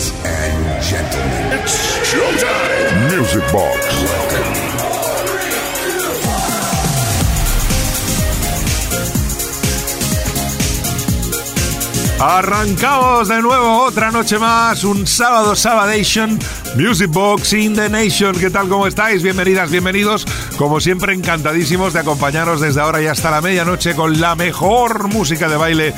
Ladies and gentlemen, it's showtime. Music Box. Arrancamos de nuevo otra noche más, un sábado Sabadation, Music Box in the Nation. ¿Qué tal? ¿Cómo estáis? Bienvenidas, bienvenidos. Como siempre, encantadísimos de acompañaros desde ahora y hasta la medianoche con la mejor música de baile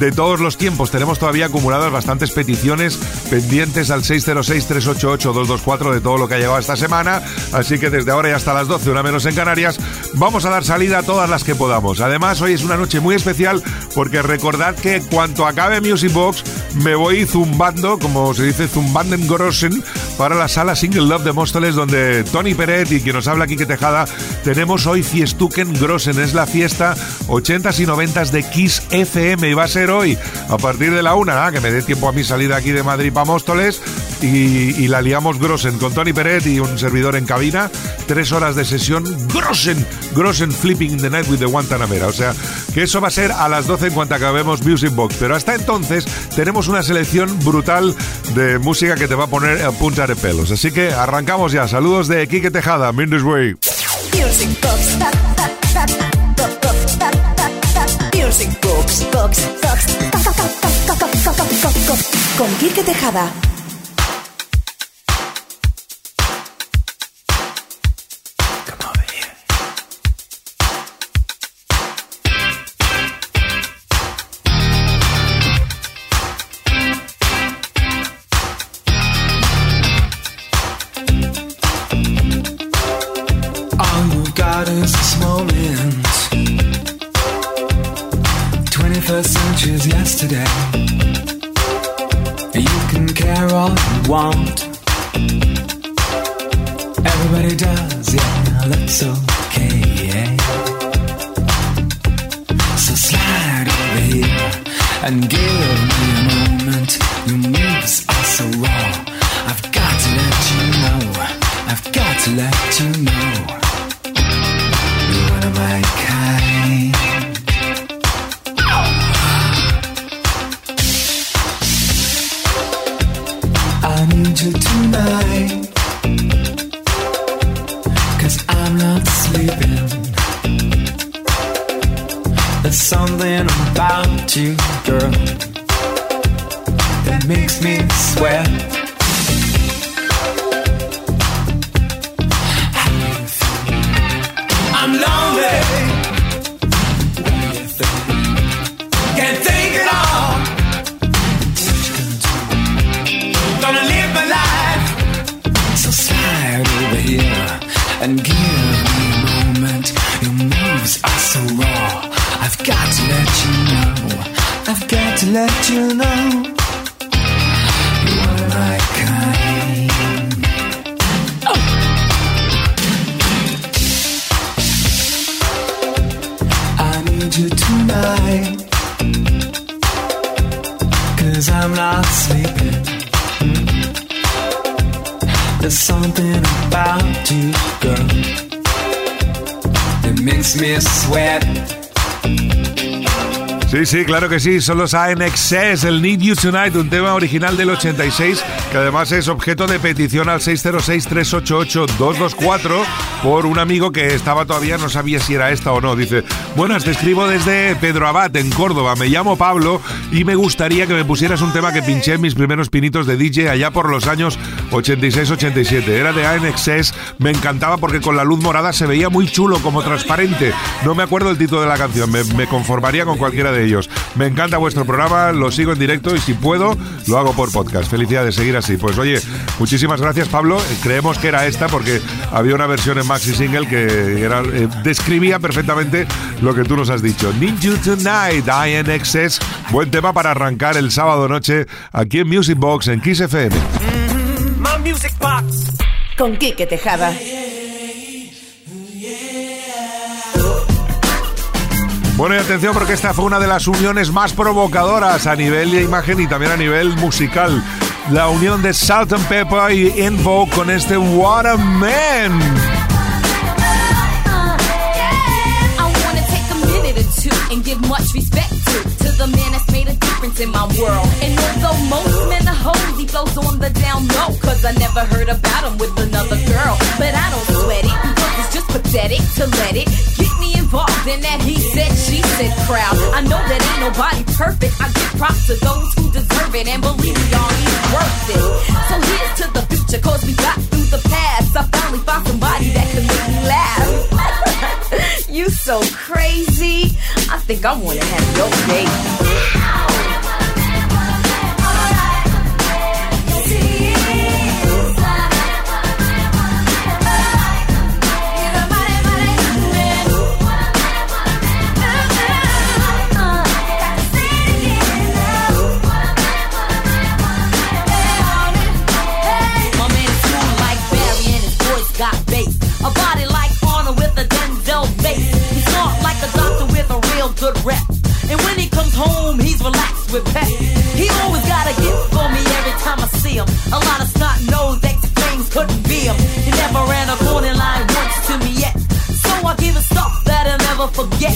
de todos los tiempos. Tenemos todavía acumuladas bastantes peticiones pendientes al 606-388-224 de todo lo que ha llegado esta semana. Así que desde ahora y hasta las 12, una menos en Canarias, vamos a dar salida a todas las que podamos. Además, hoy es una noche muy especial porque recordad que cuanto acabe Music Box, me voy zumbando, como se dice, zumbanden grossen, para la sala Single Love de Móstoles, donde Tony Peret y quien nos habla aquí que Tejada, tenemos hoy Fiestuken Grossen. Es la fiesta 80s y 90s de Kiss FM y va a ser hoy, a partir de la una, que me dé tiempo a mi salida aquí de Madrid para Móstoles, y, la liamos Grossen con Tony Peret y un servidor en cabina. Tres horas de sesión Grossen, Grossen Flipping the Night with the Guantanamera. O sea, que eso va a ser a las 12 en cuanto acabemos Music Box. Pero hasta entonces tenemos una selección brutal de música que te va a poner a punta de pelos. Así que arrancamos ya. Saludos de Kike Tejada, Minders Way. Con Kike Tejada. Need you tonight. Cause I'm not sleeping. There's something about you, girl, that makes me sweat. Sí, sí, claro que sí, son los ANXS, el Need You Tonight, un tema original del 86 que además es objeto de petición al 606-388-224 por un amigo que estaba todavía, no sabía si era esta o no. Dice, buenas, te escribo desde Pedro Abad, en Córdoba, me llamo Pablo y me gustaría que me pusieras un tema que pinché en mis primeros pinitos de DJ allá por los años 86-87. Era de ANXS, me encantaba porque con la luz morada se veía muy chulo, como transparente. No me acuerdo el título de la canción, me, me conformaría con cualquiera de ellos. Me encanta vuestro programa, lo sigo en directo y si puedo, lo hago por podcast. Felicidades, seguir así. Pues oye, muchísimas gracias Pablo. Creemos que era esta porque había una versión en maxi single que era, eh, describía perfectamente lo que tú nos has dicho. Need You Tonight, INXS. Buen tema para arrancar el sábado noche aquí en Music Box en Kiss FM. Mm-hmm. music box. Con Kike Tejada. Bueno, y atención porque esta fue una de las uniones más provocadoras a nivel de imagen y también a nivel musical. La unión de Salt and Pepper y Invo con este What a Man. and give much respect to to the man that's made a difference in my world. And although most men are hoes, he flows on the down low. Cause I never heard about him with another girl. But I don't sweat it, because it's just pathetic to let it get involved in that he said, she said crowd. I know that ain't nobody perfect. I give props to those who deserve it. And believe me, y'all, he's worth it. So here's to the future, cause we got through the past. I finally found somebody that can make me laugh. you so crazy. I think I wanna have your baby. Good. And when he comes home, he's relaxed with pep. He always got a gift for me every time I see him. A lot of snot nose that things couldn't be him. He never ran a corner line once to me yet. So I give him stuff that I'll never forget.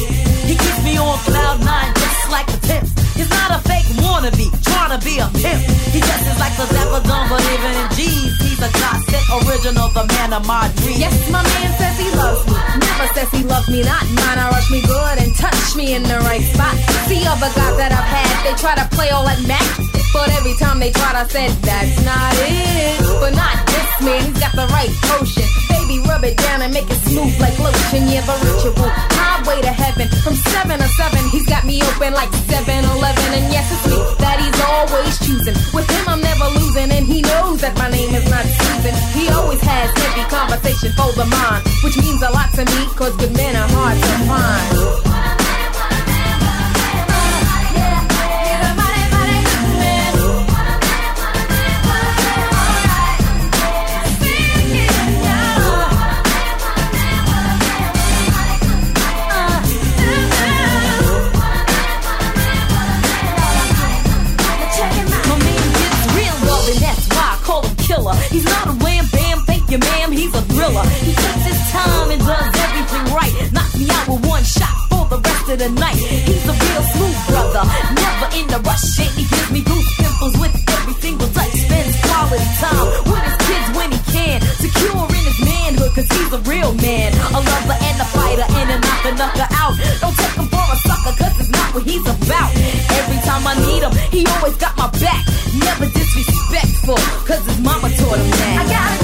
He keeps me on cloud nine just like a tip. He's not a fake wannabe, to be a pimp. He dresses like the Dumb, but even in G's, he's a classic original, the man of my dreams. Yes, my man says he loves me. Never says he loves me not. Mine, I rush me good and touch me in the right spot. See other guys that I've had, they try to play all that match. But every time they tried, I said, that's not it. But not this man, he's got the right potion. Baby, rub it down and make it smooth like lotion. Yeah, the ritual. Highway to heaven. From 7 to 7, he's got me open like 7 Eleven. And yes, it's me that he's always choosing. With him, I'm never losing. And he knows that my name is not Susan. He always has heavy conversation for the mind, which means a lot to me, cause good men are hard to find. The night. He's a real smooth brother, never in a rush. And he gives me goose pimples with every single touch. Spends quality time with his kids when he can. Secure in his manhood, cause he's a real man. A lover and a fighter, and a knocker, knocker out. Don't take him for a sucker, cause it's not what he's about. Every time I need him, he always got my back. Never disrespectful, cause his mama taught him that. I got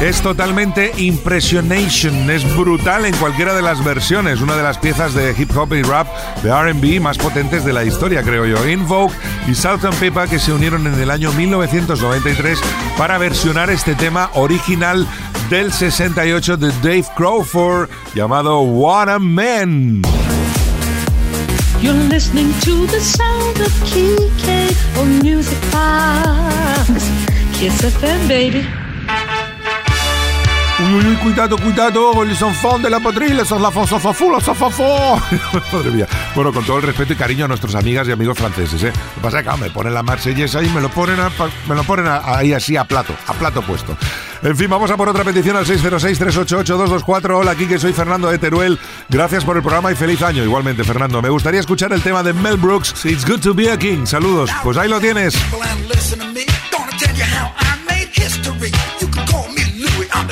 Es totalmente impressionation, es brutal en cualquiera de las versiones, una de las piezas de hip hop y rap de RB más potentes de la historia, creo yo. Invoke y Southern Peppa que se unieron en el año 1993 para versionar este tema original del 68 de Dave Crawford llamado What a Man. You're Music. Kiss baby. Uy, uy, uy, cuidado, cuidado, con el sonfón de la potrilla, son la fonsofafu, la sofafó. Madre mía. Bueno, con todo el respeto y cariño a nuestras amigas y amigos franceses, ¿eh? Lo que pasa es que ah, me ponen la marsellesa y me lo ponen, a- me lo ponen a- ahí así a plato, a plato puesto. En fin, vamos a por otra petición al 606-388-224. Hola, aquí que soy Fernando de Teruel. Gracias por el programa y feliz año. Igualmente, Fernando. Me gustaría escuchar el tema de Mel Brooks, It's Good to Be a King. Saludos. Pues ahí lo tienes.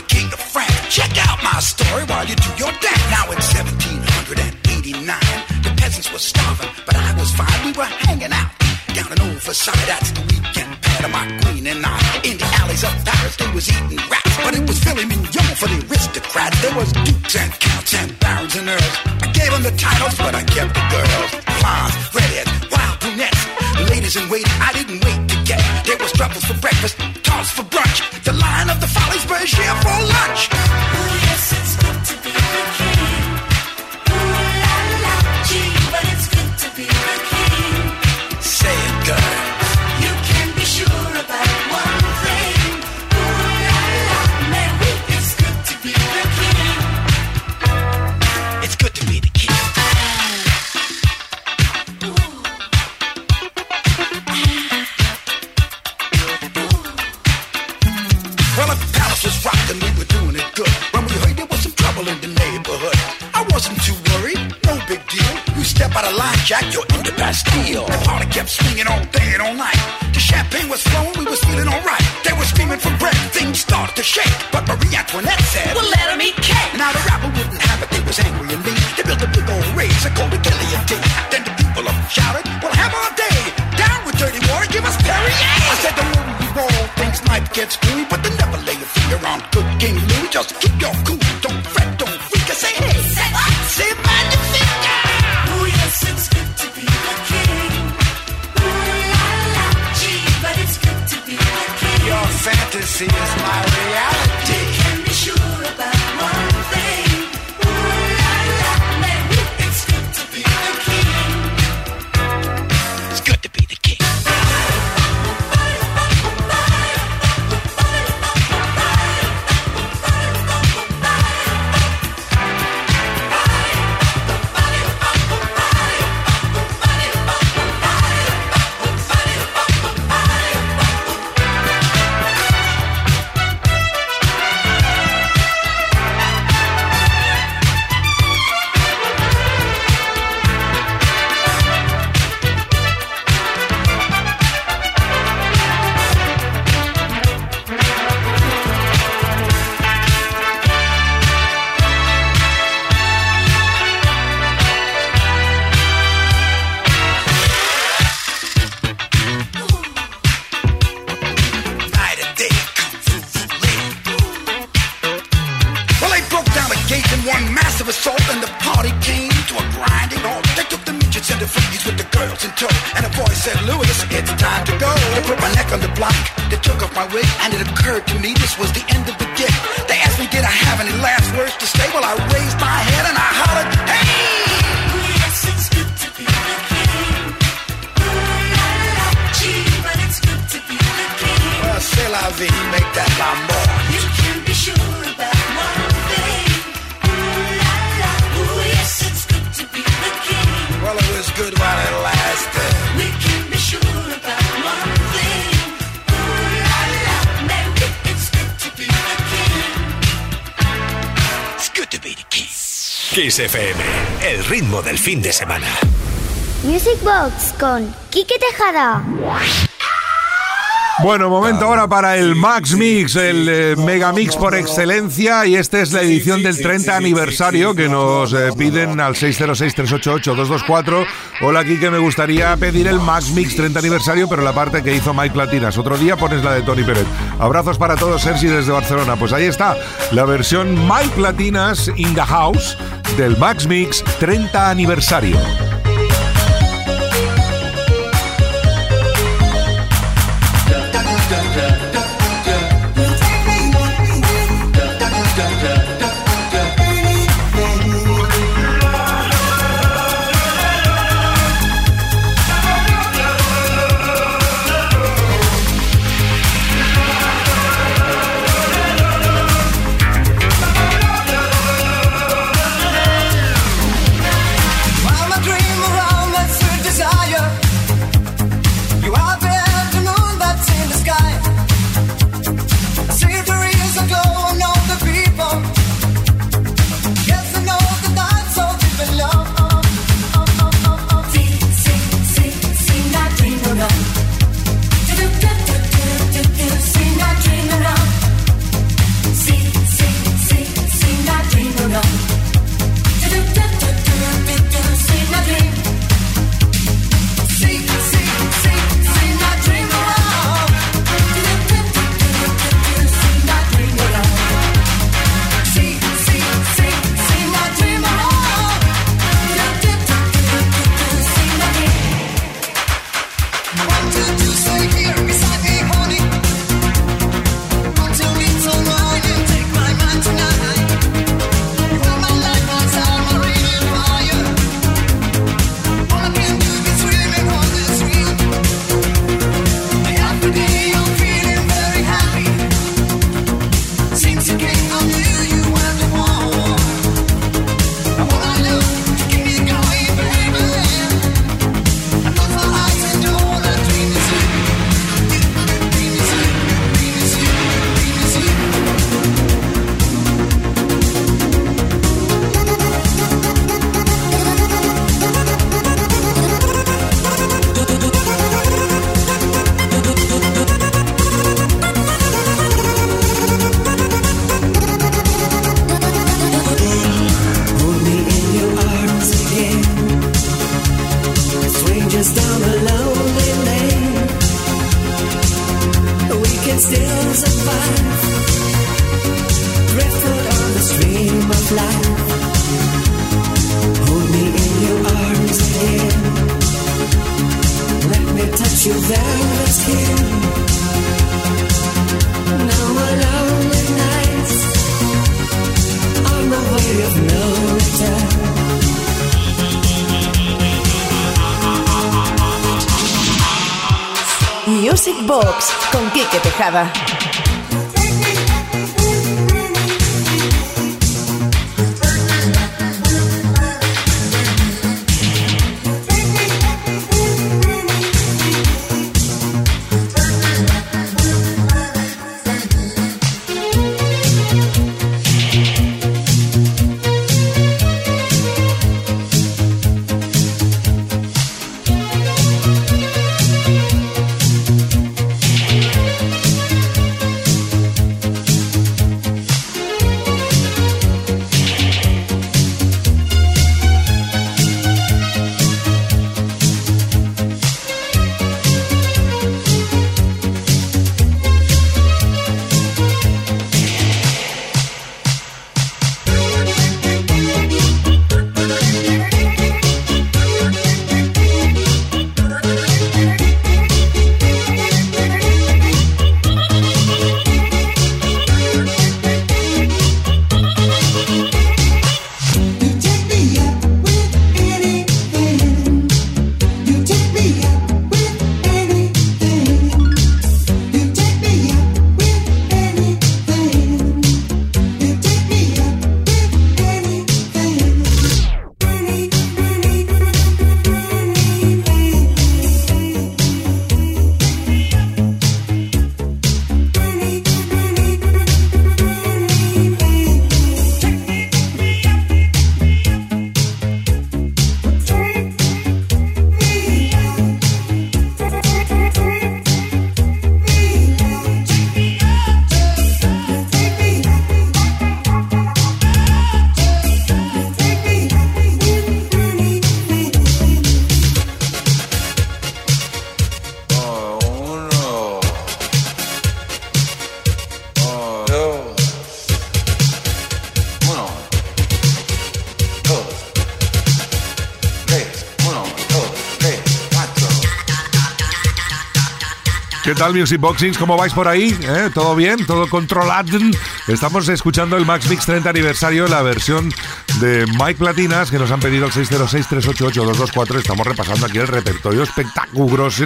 King of France. Check out my story while you do your dance. Now in 1789, the peasants were starving, but I was fine. We were hanging out down in old Versailles. That's the weekend pad my queen and I. In the alleys of Paris, they was eating rats, but it was filet mignon for the aristocrats. There was dukes and counts and barons and earls. I gave them the titles, but I kept the girls. Blondes, redheads, wild brunettes. Ladies in waiting, I didn't wait. There was truffles for breakfast, toss for brunch. The line of the follies was here for lunch. Jack, you're in the Bastille. The party kept swinging all day and all night. The champagne was flowing, we was feeling alright. They were screaming for bread, things started to shake. But Marie Antoinette said, Well, let 'em eat cake. Now the rapper wouldn't have it, they was angry and mean. They built a big old race and called it guillotine. Then the people up shouted, Well, have our day. Down with dirty water, give us Perrier. I said, the more you roll, things might get screwy, but they never lay a finger on good King Louis. Just keep midgets and the freakies with the girls in tow, and a voice said, "Louis, it's time to go." They put my neck on the block, they took off my wig, and it occurred to me this was the end of the gig. They asked me, "Did I have any last words to say?" Well, I raised my head and I hollered, "Hey!" Yes, it's good to be the king. Ooh la la, gee, but it's good to be the king. Well, c'est la vie, make that mambo. You Kiss FM, el ritmo del fin de semana. Music Box con Quique Tejada. Bueno, momento ahora para el Max Mix, el eh, Mega Mix por excelencia. Y esta es la edición del 30 aniversario que nos eh, piden al 606-388-224. Hola, aquí que me gustaría pedir el Max Mix 30 aniversario, pero la parte que hizo Mike Platinas. Otro día pones la de Tony Pérez. Abrazos para todos, Sergi, desde Barcelona. Pues ahí está, la versión Mike Platinas in the House del Max Mix 30 aniversario. Quique tal Music Boxings? ¿Cómo vais por ahí? ¿Eh? ¿Todo bien? ¿Todo controlado? Estamos escuchando el Max Mix 30 aniversario, la versión de Mike Platinas que nos han pedido el 606-388-224. Estamos repasando aquí el repertorio espectaculoso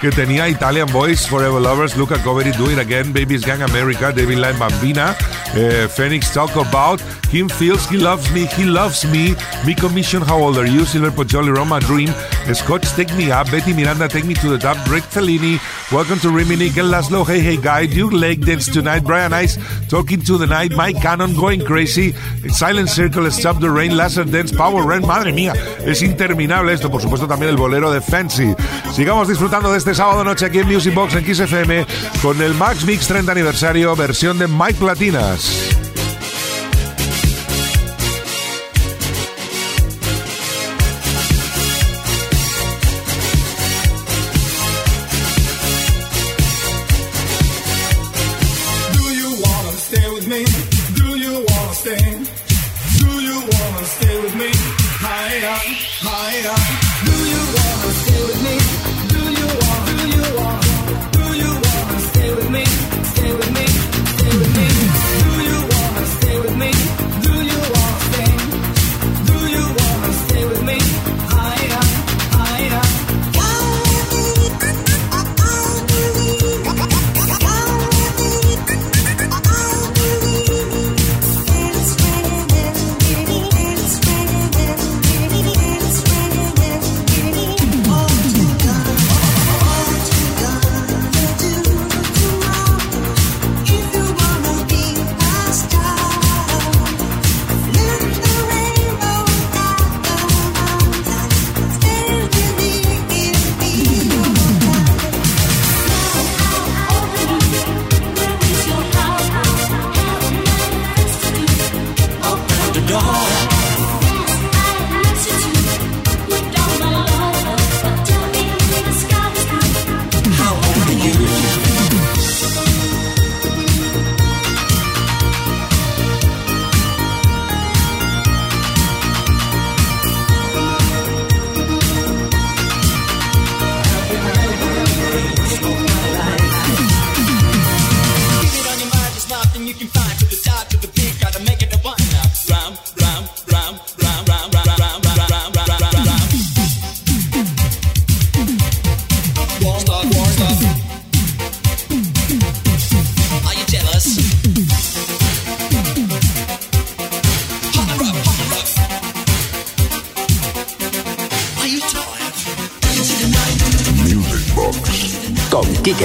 que tenía Italian Boys, Forever Lovers, Luca Coveri, Do It Again, Babies Gang America, David Line Bambina, eh, Phoenix Talk About, Kim Feels He Loves Me, He Loves Me, Me Commission How Old Are You, Silver Poggioli, Roma Dream, Scotch Take Me Up, Betty Miranda Take Me to the Top, Rick Fellini, Welcome to Rimini, Ken Laszlo, Hey Hey Guy, Duke Lake Dance Tonight, Brian Ice, Talking to the Night, Mike Cannon, Going Crazy, Silent Circle, Stop the Rain, Laser Dance, Power Rain, madre mía, es interminable esto, por supuesto también el bolero de Fancy. Sigamos disfrutando de este sábado noche aquí en Music Box en XFM con el Max Mix 30 aniversario, versión de Mike Platinas.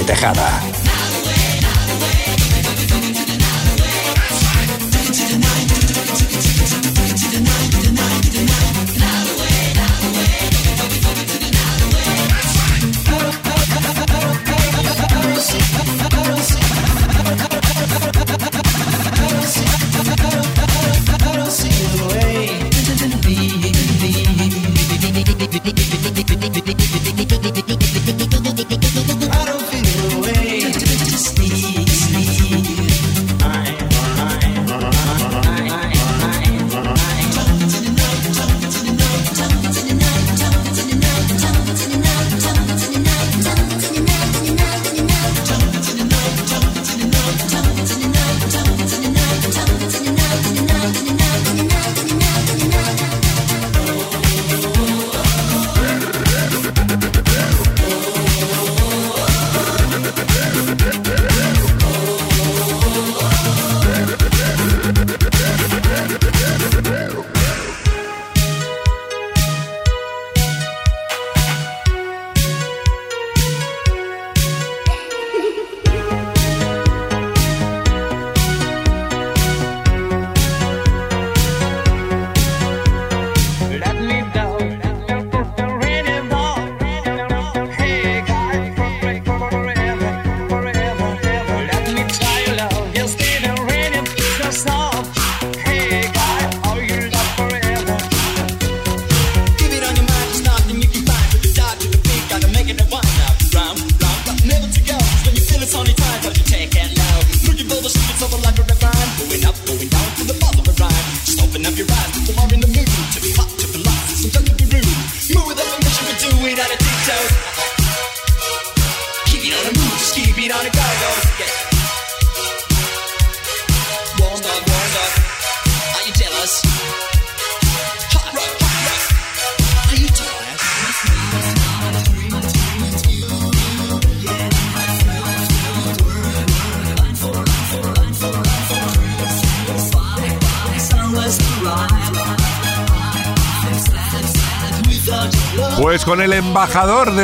Tejada.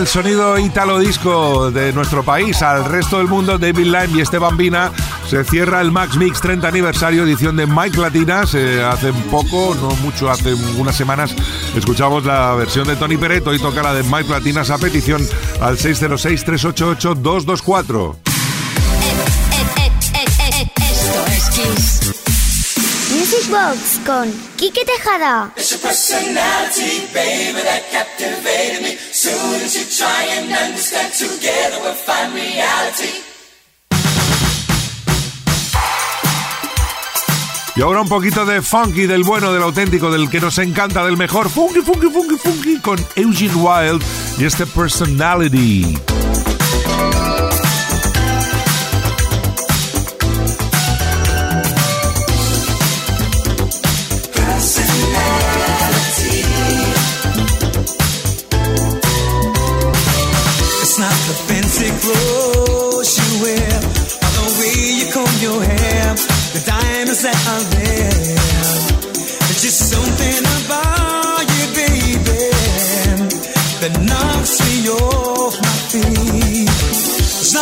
Del sonido italo disco de nuestro país al resto del mundo, David Lime y Esteban Vina, se cierra el Max Mix 30 aniversario edición de Mike Latinas. Eh, hace poco, no mucho, hace unas semanas, escuchamos la versión de Tony Pereto y toca la de Mike Latinas a petición al 606-388-224. Esto es Kiss. Music Box con Quique Tejada. It's your personality, baby, that captivated me. Soon as you try and understand, together we'll find reality. Y ahora un poquito de funky, del bueno, del auténtico, del que nos encanta, del mejor. Funky, funky, funky, funky con Eugene Wild y este Personality. Off my feet. It's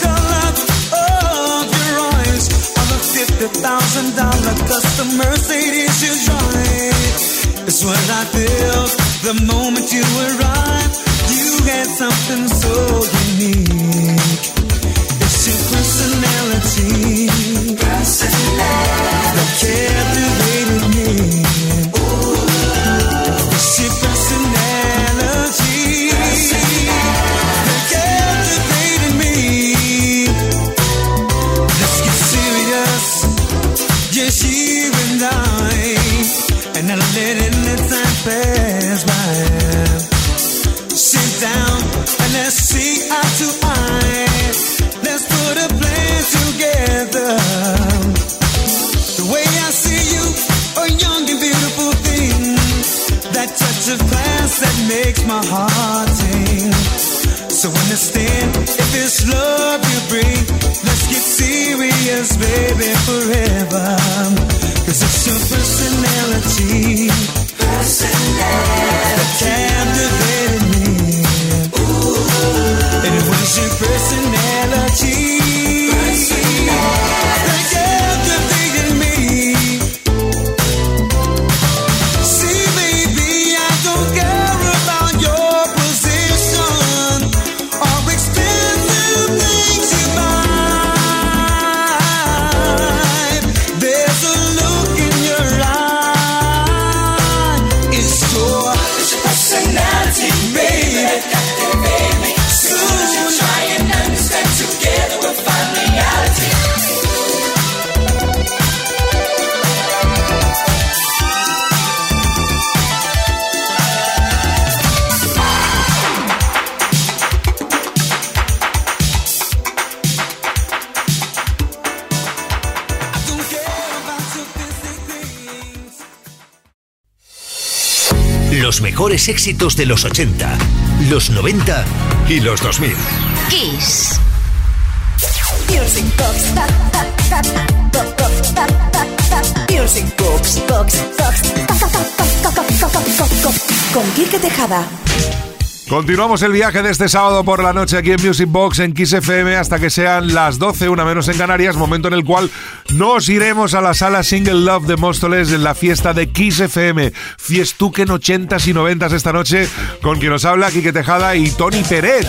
color of your eyes, the fifty thousand dollar custom Mercedes you drive. It's what I felt the moment you arrived. You had something so unique. los mejores éxitos de los 80, los 90 y los 2000. Kiss. Music Box. Box. Box. Box. Con Kirke Tejada. Continuamos el viaje de este sábado por la noche aquí en Music Box en Kiss FM hasta que sean las 12, una menos en Canarias, momento en el cual nos iremos a la sala Single Love de Móstoles en la fiesta de Kiss FM. Fiestuquen 80s y 90s esta noche con quien nos habla Quique Tejada y Tony Peret.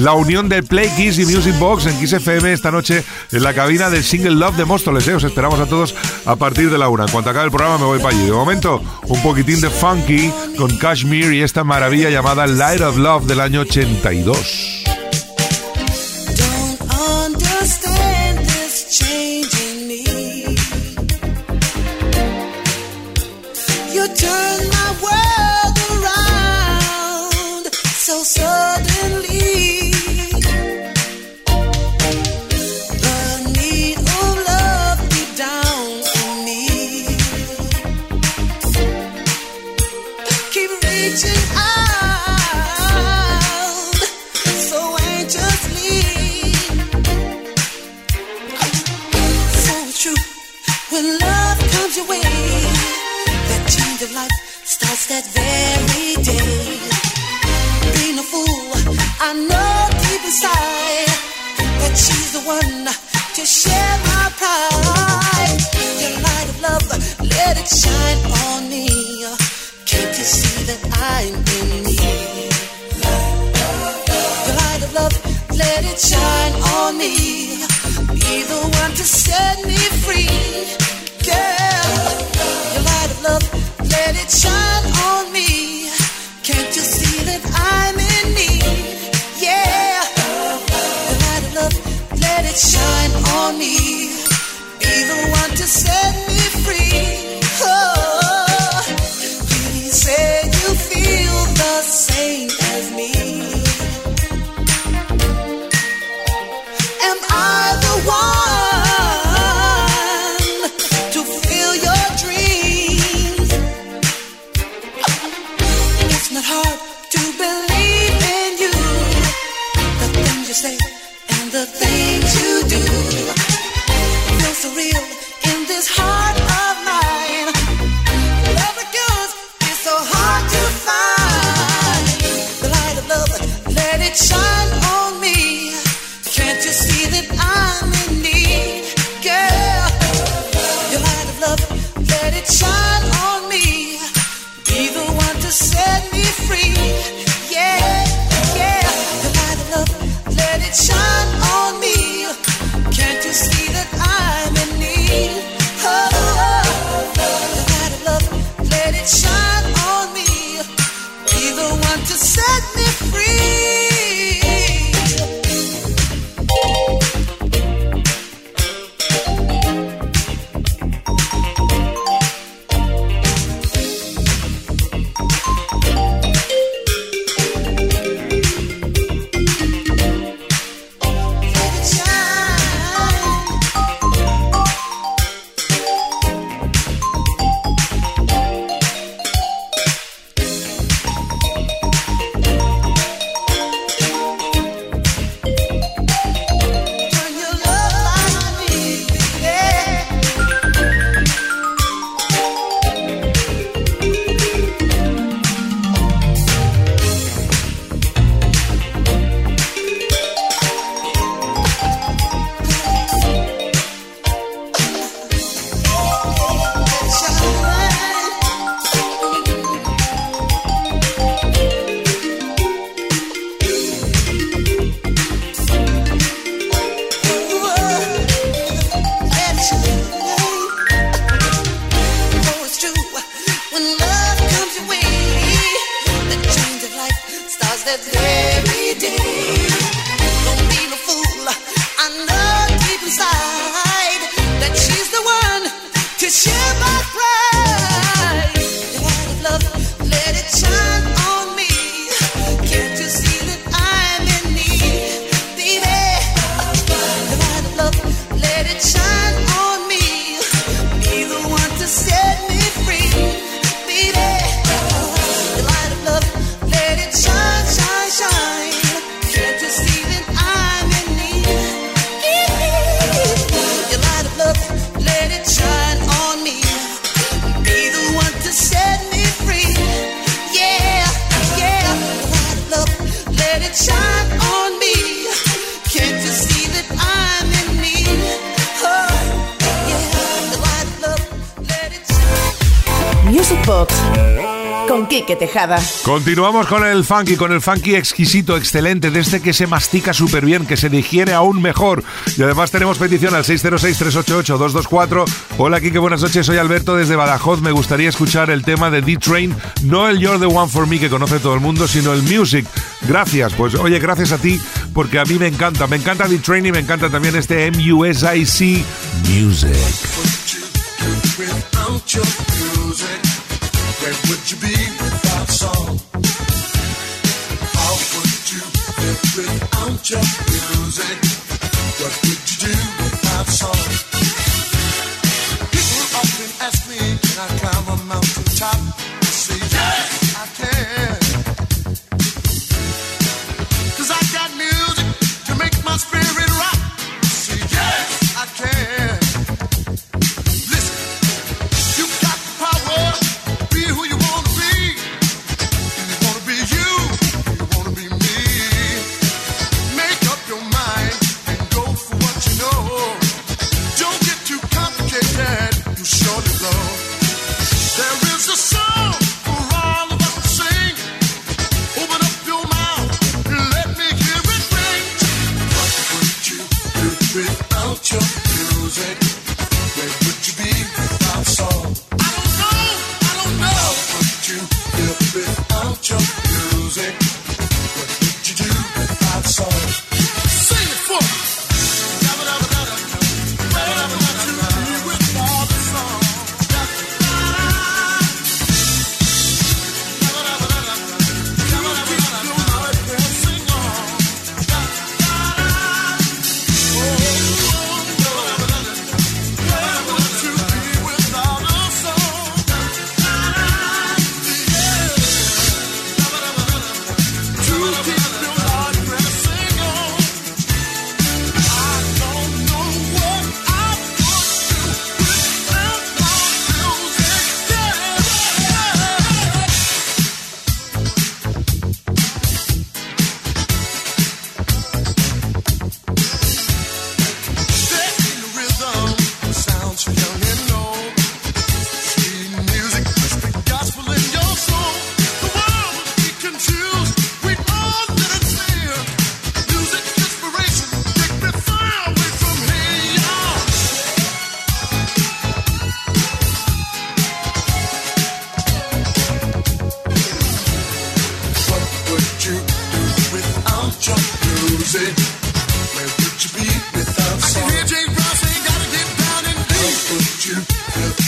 La unión de Play Kiss y Music Box en Kiss FM esta noche en la cabina del Single Love de Móstoles. eh. Os esperamos a todos a partir de la una. En cuanto acabe el programa me voy para allí. De momento, un poquitín de funky con Kashmir y esta maravilla llamada Of Love del año 82. That very day. Being a fool, I know deep inside that she's the one to share my pride. Your light of love, let it shine on me. Can't you see that I'm in need? Your light of love, let it shine on me. Be the one to set me free. Girl, your light of love, let it shine me, even want to set Continuamos con el funky, con el funky exquisito, excelente, de este que se mastica súper bien, que se digiere aún mejor. Y además tenemos petición al 606-388-224. Hola Quique, buenas noches, soy Alberto desde Badajoz. Me gustaría escuchar el tema de D-Train, no el You're the One for Me que conoce todo el mundo, sino el Music. Gracias, pues oye, gracias a ti, porque a mí me encanta, me encanta D-Train y me encanta también este MUSIC Music. Where would you be? your music. What would you do without song?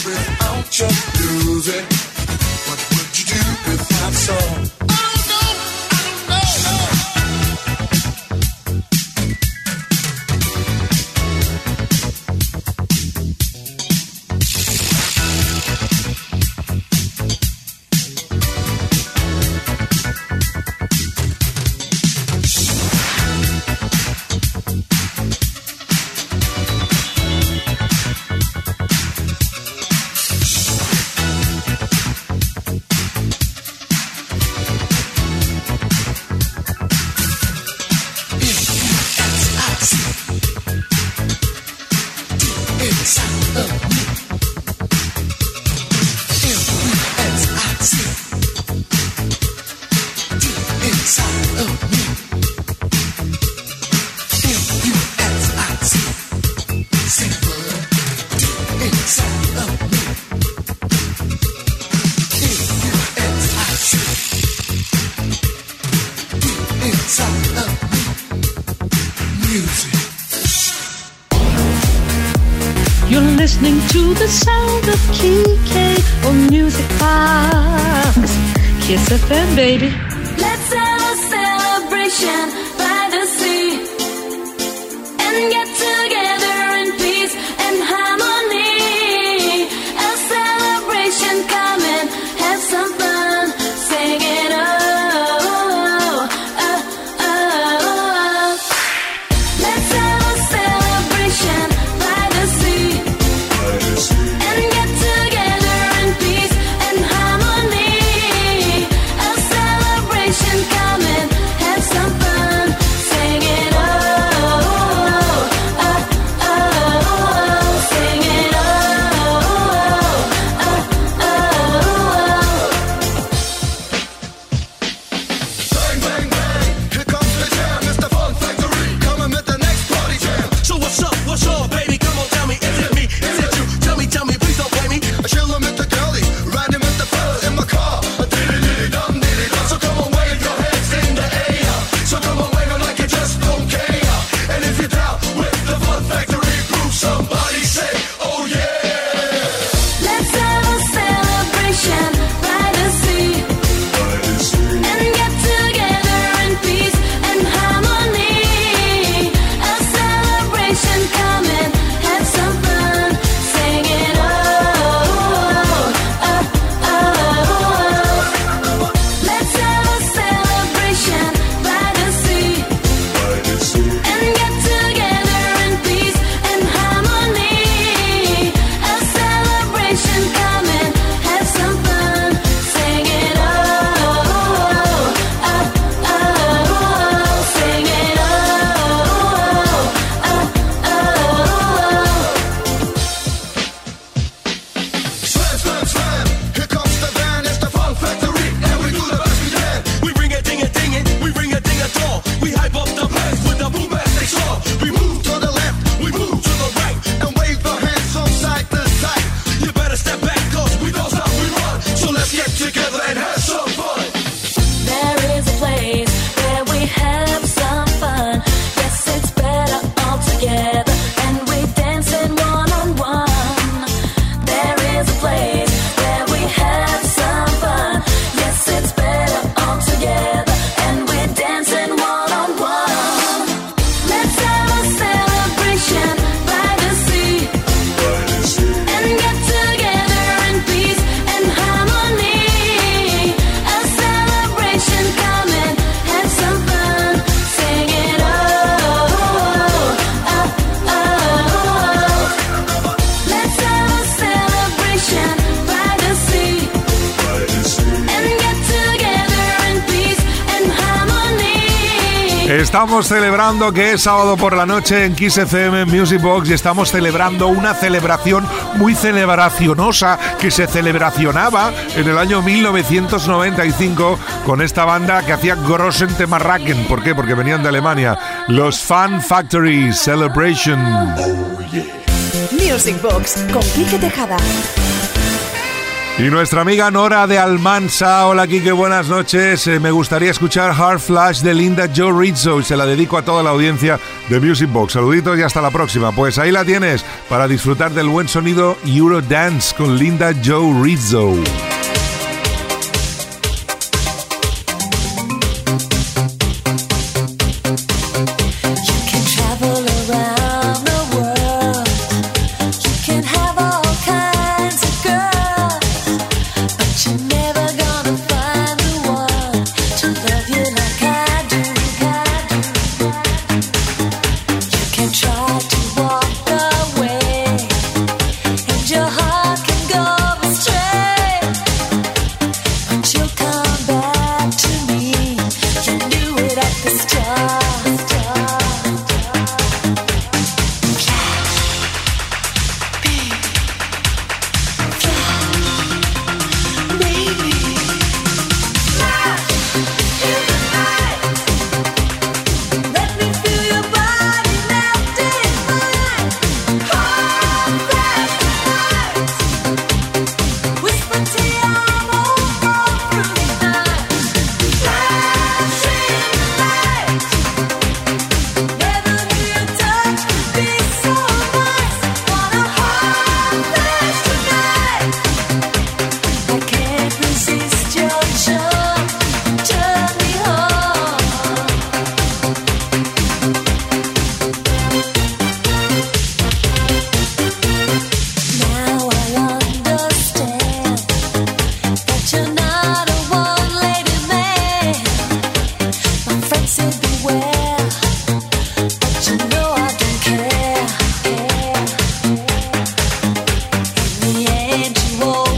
without your music. baby. Estamos celebrando que es sábado por la noche en Kiss FM Music Box y estamos celebrando una celebración muy celebracionosa que se celebracionaba en el año 1995 con esta banda que hacía Grossen Temarraken. ¿Por qué? Porque venían de Alemania. Los Fan Factory Celebration. Music Box con Quique Tejada. Y nuestra amiga Nora de Almansa. Hola, Kike, buenas noches. Eh, me gustaría escuchar Hard Flash de Linda Joe Rizzo y se la dedico a toda la audiencia de Music Box. Saluditos y hasta la próxima. Pues ahí la tienes para disfrutar del buen sonido Eurodance con Linda Joe Rizzo. head to hold.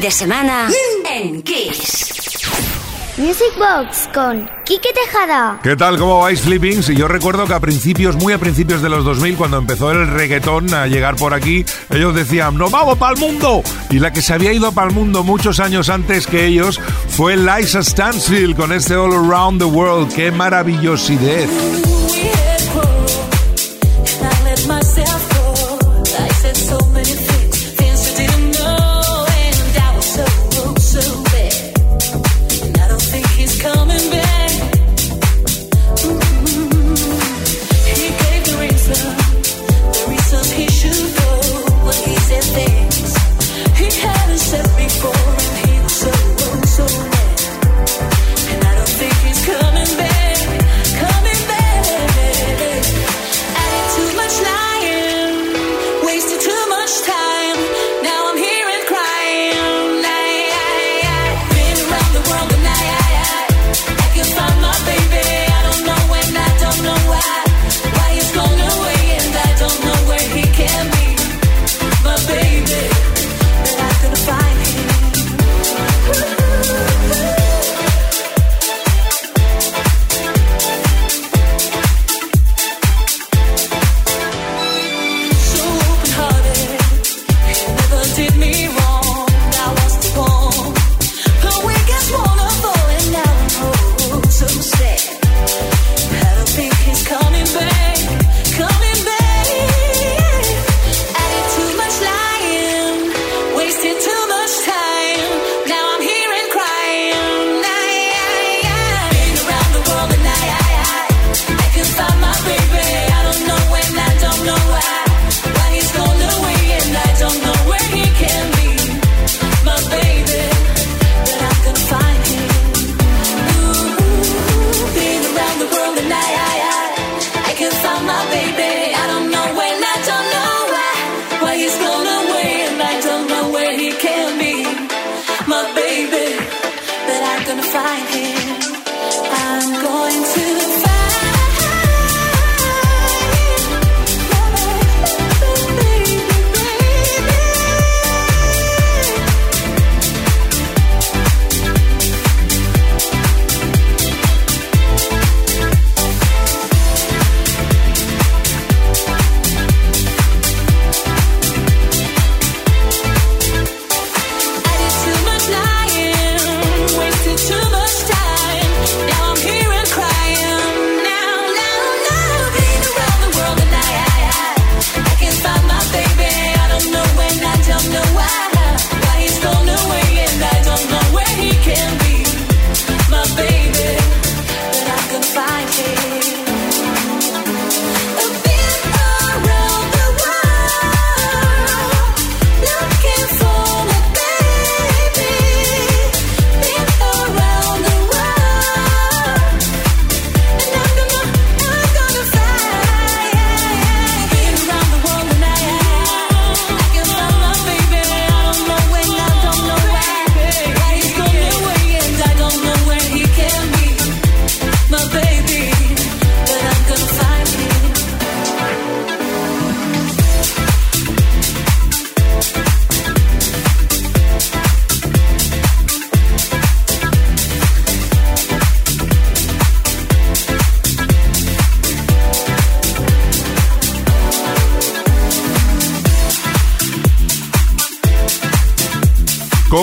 de semana en Kiss. Music Box con Quique Tejada. ¿Qué tal? ¿Cómo vais, Flippings? Yo recuerdo que a principios, muy a principios de los 2000, cuando empezó el reggaetón a llegar por aquí, ellos decían, ¡nos vamos para el mundo! Y la que se había ido para el mundo muchos años antes que ellos fue Liza Stansfield con este All Around the World. ¡Qué maravillosidad!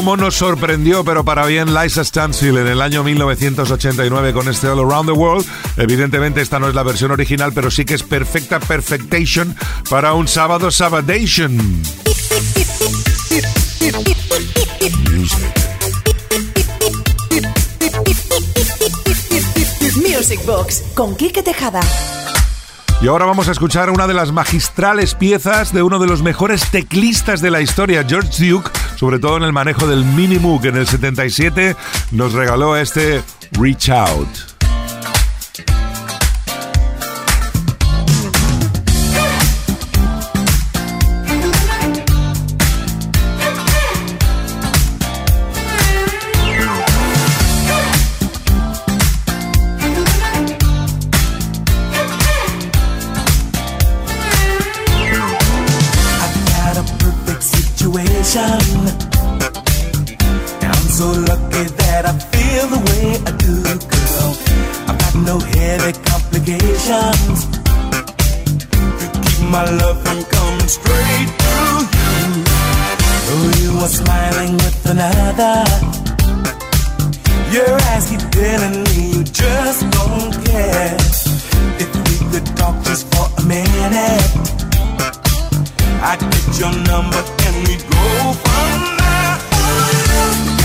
cómo nos sorprendió, pero para bien, Liza Stancil en el año 1989 con este All Around the World. Evidentemente, esta no es la versión original, pero sí que es perfecta perfectation para un sábado sabadation. Music Box con Quique Tejada. Y ahora vamos a escuchar una de las magistrales piezas de uno de los mejores teclistas de la historia, George Duke, sobre todo en el manejo del Minimoog. En el 77 nos regaló este Reach Out. attention. I'm so lucky that I feel the way I do, girl. I've got no heavy complications. You keep my love from coming straight through you. Oh, you are smiling with another. Your eyes keep telling me you just don't care. If we could talk just for a minute. I'd get your number and we'd go from there.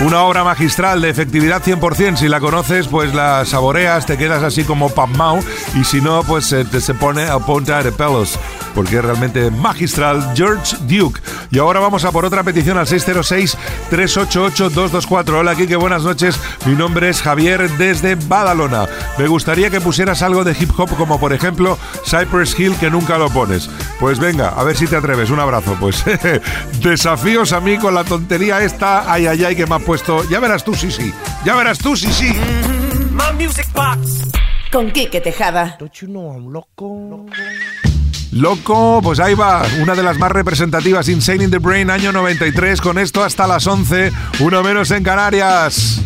Una obra magistral de efectividad 100%. Si la conoces, pues la saboreas, te quedas así como pasmao. Y si no, pues se, te- se pone a punta de pelos. Porque es realmente magistral. George Duke. Y ahora vamos a por otra petición al 606-388-224. Hola, Kike, buenas noches. Mi nombre es Javier desde Badalona. Me gustaría que pusieras algo de hip hop, como por ejemplo Cypress Hill, que nunca lo pones. Pues venga, a ver si te atreves. Un abrazo. Pues desafíos a mí con la tontería esta. Ay, ay, ay, que me ha puesto. Ya verás tú, sí, sí. Ya verás tú, sí, sí. My Music Box. Con Quique Tejada. Loco, pues ahí va, una de las más representativas, Insane in the Brain, año 93, con esto hasta las 11, uno menos en Canarias.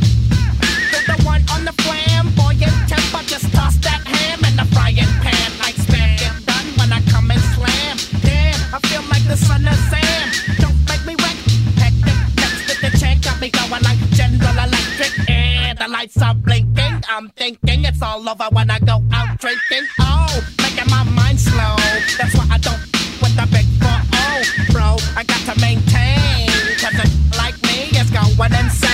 lights are blinking. I'm thinking it's all over when I go out drinking. Oh, making my slow. That's why I don't with the big four oh, bro. I got to maintain. Cause a like me is going. Insane